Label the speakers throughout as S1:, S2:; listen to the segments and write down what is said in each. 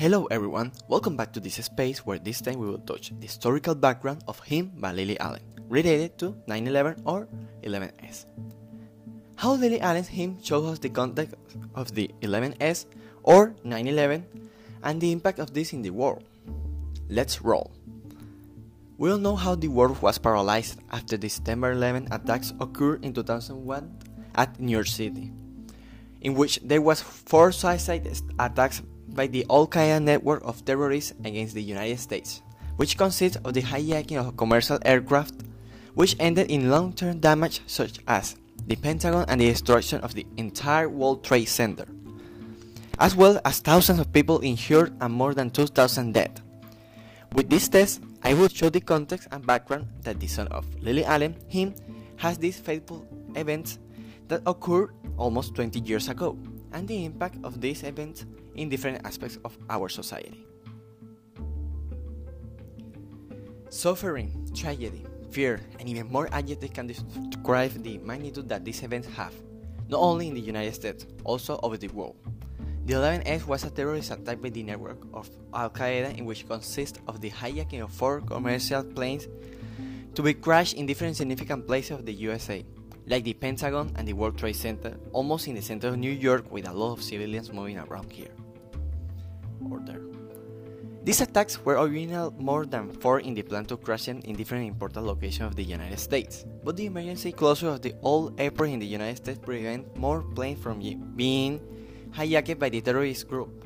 S1: Hello everyone, welcome back to this space where this time we will touch the historical background of him by Lily Allen, related to 9-11 or 11S. How Lily Allen's hymn shows us the context of the 11S or 9-11 and the impact of this in the world. Let's roll. We all know how the world was paralyzed after the September 11 attacks occurred in 2001 at New York City, in which there was four suicide attacks by the Al Qaeda network of terrorists against the United States, which consists of the hijacking of commercial aircraft, which ended in long term damage such as the Pentagon and the destruction of the entire World Trade Center, as well as thousands of people injured and more than 2,000 dead. With this test, I will show the context and background that the son of Lily Allen, him, has these fateful events that occurred almost 20 years ago, and the impact of these events in different aspects of our society. Suffering, tragedy, fear, and even more adjectives can describe the magnitude that these events have, not only in the United States, also over the world. The 11th was a terrorist attack by the network of Al Qaeda, in which consists of the hijacking of four commercial planes to be crashed in different significant places of the USA, like the Pentagon and the World Trade Center, almost in the center of New York, with a lot of civilians moving around here These attacks were original more than four in the plan to crash them in different important locations of the United States, but the emergency closure of the old airport in the United States prevent more planes from being hijacked by the terrorist group.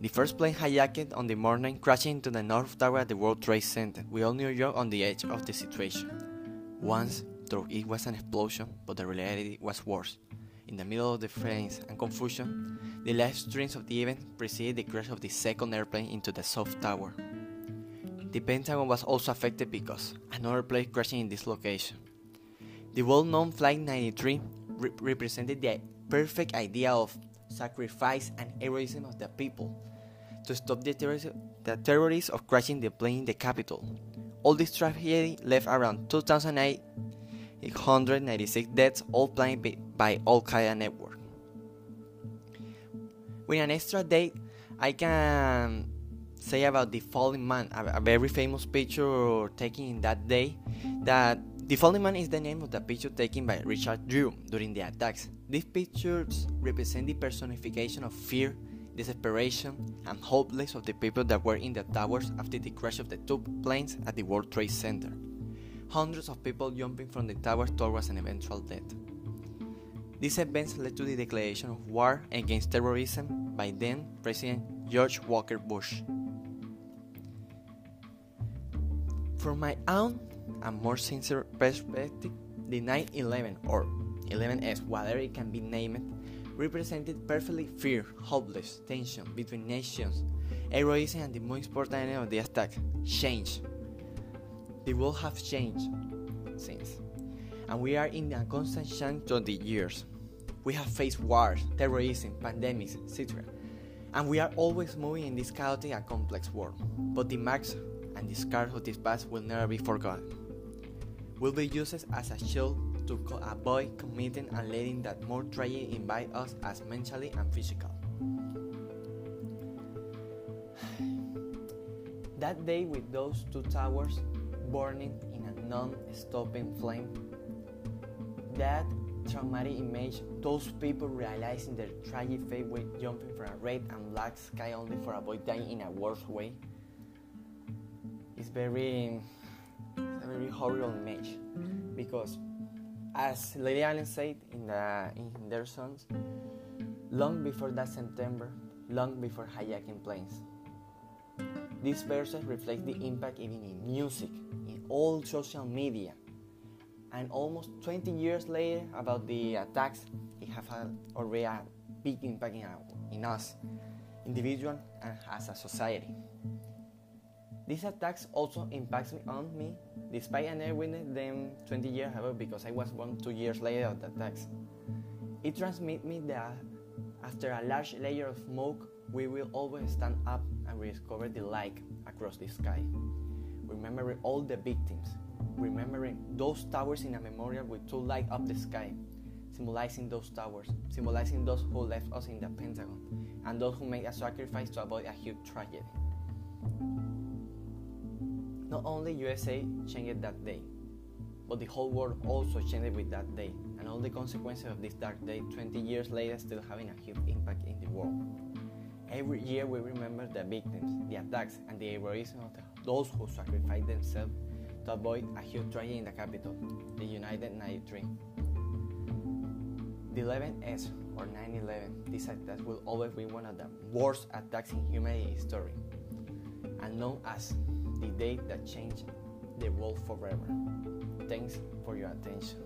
S1: The first plane hijacked on the morning crashing into the North Tower at the World Trade Center, with all New York on the edge of the situation. Once, though it was an explosion, but the reality was worse. In the middle of the flames and confusion, the live streams of the event preceded the crash of the second airplane into the South Tower. The Pentagon was also affected because another plane crashing in this location. The well-known Flight 93 re represented the perfect idea of sacrifice and heroism of the people to stop the, the terrorists of crashing the plane in the capital. All this tragedy left around 2,896 deaths, all planned by Al Qaeda network. With an extra date, I can say about the falling man, a, a, very famous picture taken in that day. That the falling man is the name of the picture taken by Richard Drew during the attacks. These pictures represent the personification of fear, desperation, and hopelessness of the people that were in the towers after the crash of the two planes at the World Trade Center. Hundreds of people jumping from the towers towards an eventual death. These events led to the declaration of war against terrorism by then President George Walker Bush. From my own and more sincere perspective, the 9 11 or 11S, whatever it can be named, represented perfectly fear, hopeless, tension between nations, heroism, and the most important of the attack change. The world has changed since and we are in a constant change through the years. We have faced wars, terrorism, pandemics, etc. And we are always moving in this chaotic and complex world. But the marks and the scars of this past will never be forgotten. Will be used as a shield to avoid committing and letting that more tragedy invite us as mentally and physically. that day with those two towers burning in a non-stopping flame that traumatic image, those people realizing their tragic fate with jumping from a red and black sky only for avoid dying in a worse way, it's very, a very horrible image because, as Lily Allen said in, the, in their songs, long before that September, long before hijacking planes. These verses reflect the impact even in music, in all social media, and almost 20 years later about the attacks it has had already a big impact in, our, in us individual and as a society. These attacks also impacts me on me despite I never witnessed them 20 years ago because I was born two years later of the attacks. It transmits me that after a large layer of smoke we will always stand up and rediscover the light across the sky. Remembering all the victims. Remembering those towers in a memorial with two light up the sky, symbolizing those towers, symbolizing those who left us in the Pentagon, and those who made a sacrifice to avoid a huge tragedy. Not only USA changed that day, but the whole world also changed with that day, and all the consequences of this dark day 20 years later still having a huge impact in the world. Every year we remember the victims, the attacks, and the heroism of the, those who sacrificed themselves to avoid a huge tragedy in the capital, the United 93. The 11S or 9/11, this attack will always be one of the worst attacks in human history, and known as the day that changed the world forever. Thanks for your attention.